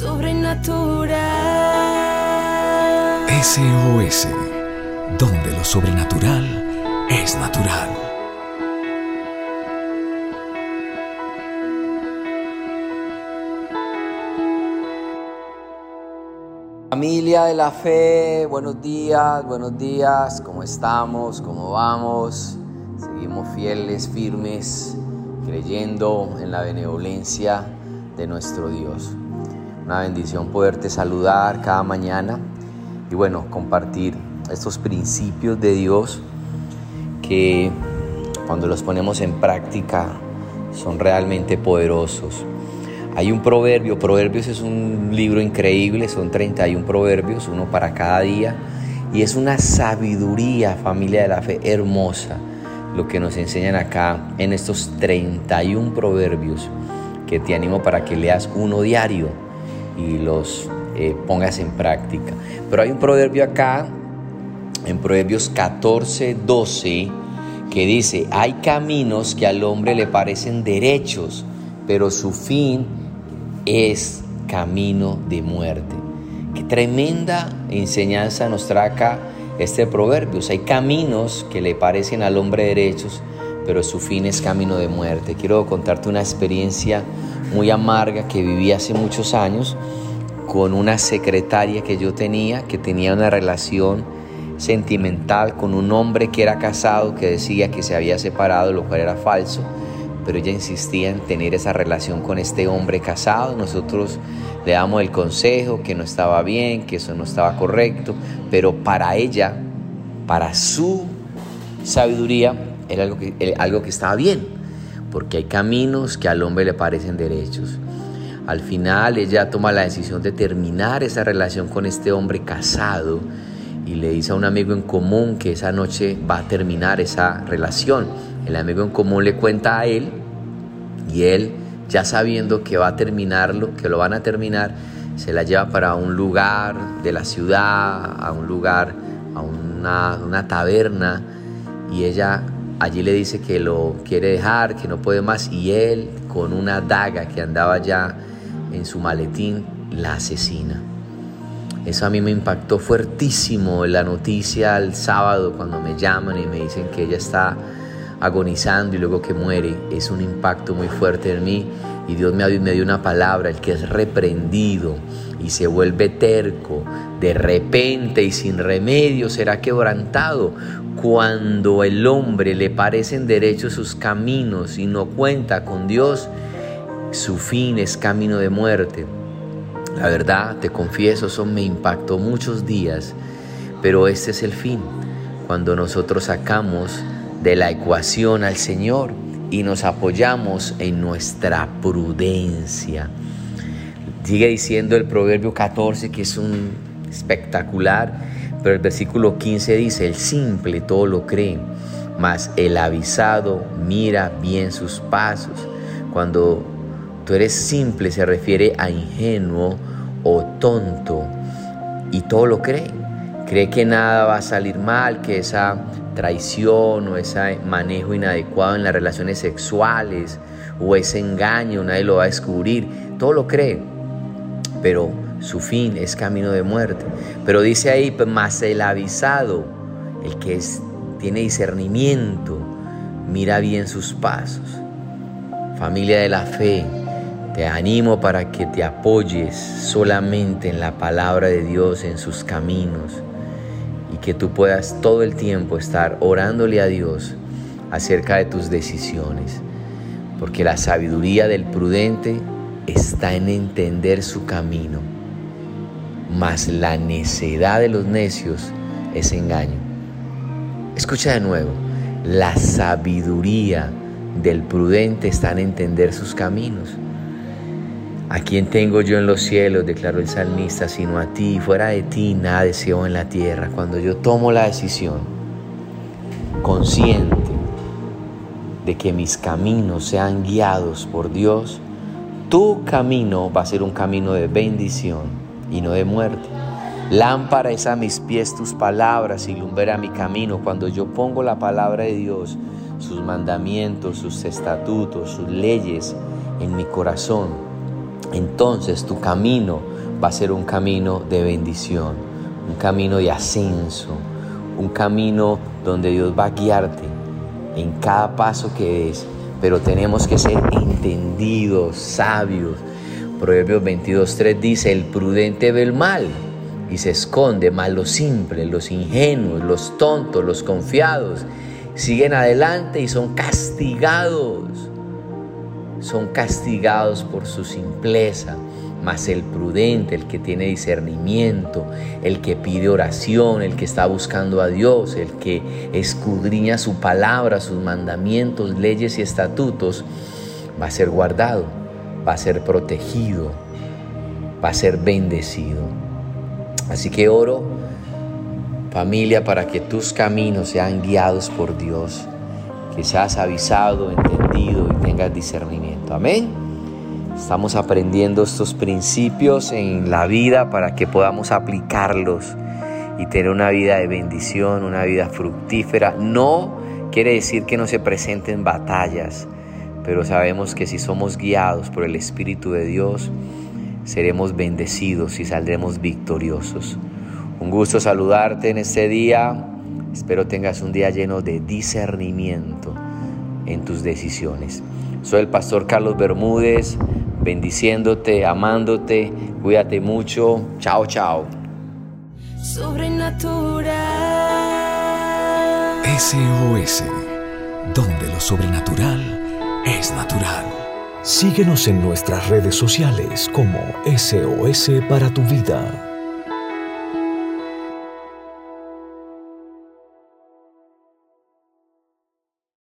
sobrenatural. SOS, donde lo sobrenatural es natural. Familia de la fe, buenos días, buenos días, ¿cómo estamos? ¿Cómo vamos? Seguimos fieles, firmes, creyendo en la benevolencia de nuestro Dios. Una bendición poderte saludar cada mañana y bueno, compartir estos principios de Dios que cuando los ponemos en práctica son realmente poderosos. Hay un proverbio, Proverbios es un libro increíble, son 31 proverbios, uno para cada día, y es una sabiduría, familia de la fe, hermosa, lo que nos enseñan acá en estos 31 proverbios, que te animo para que leas uno diario y los eh, pongas en práctica. Pero hay un proverbio acá, en Proverbios 14, 12, que dice, hay caminos que al hombre le parecen derechos, pero su fin es camino de muerte. Qué tremenda enseñanza nos trae acá este proverbio. hay caminos que le parecen al hombre derechos, pero su fin es camino de muerte. Quiero contarte una experiencia muy amarga que viví hace muchos años con una secretaria que yo tenía, que tenía una relación sentimental con un hombre que era casado, que decía que se había separado, lo cual era falso, pero ella insistía en tener esa relación con este hombre casado. Nosotros le damos el consejo que no estaba bien, que eso no estaba correcto, pero para ella, para su sabiduría, era algo que, algo que estaba bien, porque hay caminos que al hombre le parecen derechos. Al final ella toma la decisión de terminar esa relación con este hombre casado y le dice a un amigo en común que esa noche va a terminar esa relación. El amigo en común le cuenta a él y él, ya sabiendo que va a terminarlo, que lo van a terminar, se la lleva para un lugar de la ciudad, a un lugar, a una, taberna y ella allí le dice que lo quiere dejar, que no puede más y él con una daga que andaba ya en su maletín la asesina. Eso a mí me impactó fuertísimo la noticia el sábado cuando me llaman y me dicen que ella está agonizando y luego que muere. Es un impacto muy fuerte en mí y Dios me dio una palabra, el que es reprendido y se vuelve terco, de repente y sin remedio será quebrantado. Cuando el hombre le parecen derechos sus caminos y no cuenta con Dios, su fin es camino de muerte. La verdad, te confieso, eso me impactó muchos días, pero este es el fin, cuando nosotros sacamos de la ecuación al Señor y nos apoyamos en nuestra prudencia. Sigue diciendo el Proverbio 14 que es un espectacular, pero el versículo 15 dice, el simple todo lo cree, mas el avisado mira bien sus pasos. Cuando tú eres simple se refiere a ingenuo o tonto y todo lo cree. Cree que nada va a salir mal, que esa traición o ese manejo inadecuado en las relaciones sexuales o ese engaño nadie lo va a descubrir. Todo lo cree, pero su fin es camino de muerte. Pero dice ahí, más el avisado, el que es, tiene discernimiento, mira bien sus pasos. Familia de la fe, te animo para que te apoyes solamente en la palabra de Dios, en sus caminos, y que tú puedas todo el tiempo estar orándole a Dios acerca de tus decisiones, porque la sabiduría del prudente está en entender su camino, mas la necedad de los necios es engaño. Escucha de nuevo, la sabiduría del prudente está en entender sus caminos ¿A quién tengo yo en los cielos? declaró el salmista, sino a ti. Fuera de ti nada deseo en la tierra. Cuando yo tomo la decisión consciente de que mis caminos sean guiados por Dios, tu camino va a ser un camino de bendición y no de muerte. Lámpara es a mis pies tus palabras y lumbrera mi camino. Cuando yo pongo la palabra de Dios, sus mandamientos, sus estatutos, sus leyes en mi corazón, entonces tu camino va a ser un camino de bendición, un camino de ascenso, un camino donde Dios va a guiarte en cada paso que des, pero tenemos que ser entendidos, sabios. Proverbios 22.3 dice, el prudente ve el mal y se esconde, más los simples, los ingenuos, los tontos, los confiados, siguen adelante y son castigados. Son castigados por su simpleza, mas el prudente, el que tiene discernimiento, el que pide oración, el que está buscando a Dios, el que escudriña su palabra, sus mandamientos, leyes y estatutos, va a ser guardado, va a ser protegido, va a ser bendecido. Así que oro, familia, para que tus caminos sean guiados por Dios, que seas avisado, y tengas discernimiento. Amén. Estamos aprendiendo estos principios en la vida para que podamos aplicarlos y tener una vida de bendición, una vida fructífera. No quiere decir que no se presenten batallas, pero sabemos que si somos guiados por el Espíritu de Dios, seremos bendecidos y saldremos victoriosos. Un gusto saludarte en este día. Espero tengas un día lleno de discernimiento en tus decisiones. Soy el pastor Carlos Bermúdez bendiciéndote, amándote. Cuídate mucho. Chao, chao. Sobrenatural. SOS, donde lo sobrenatural es natural. Síguenos en nuestras redes sociales como SOS para tu vida.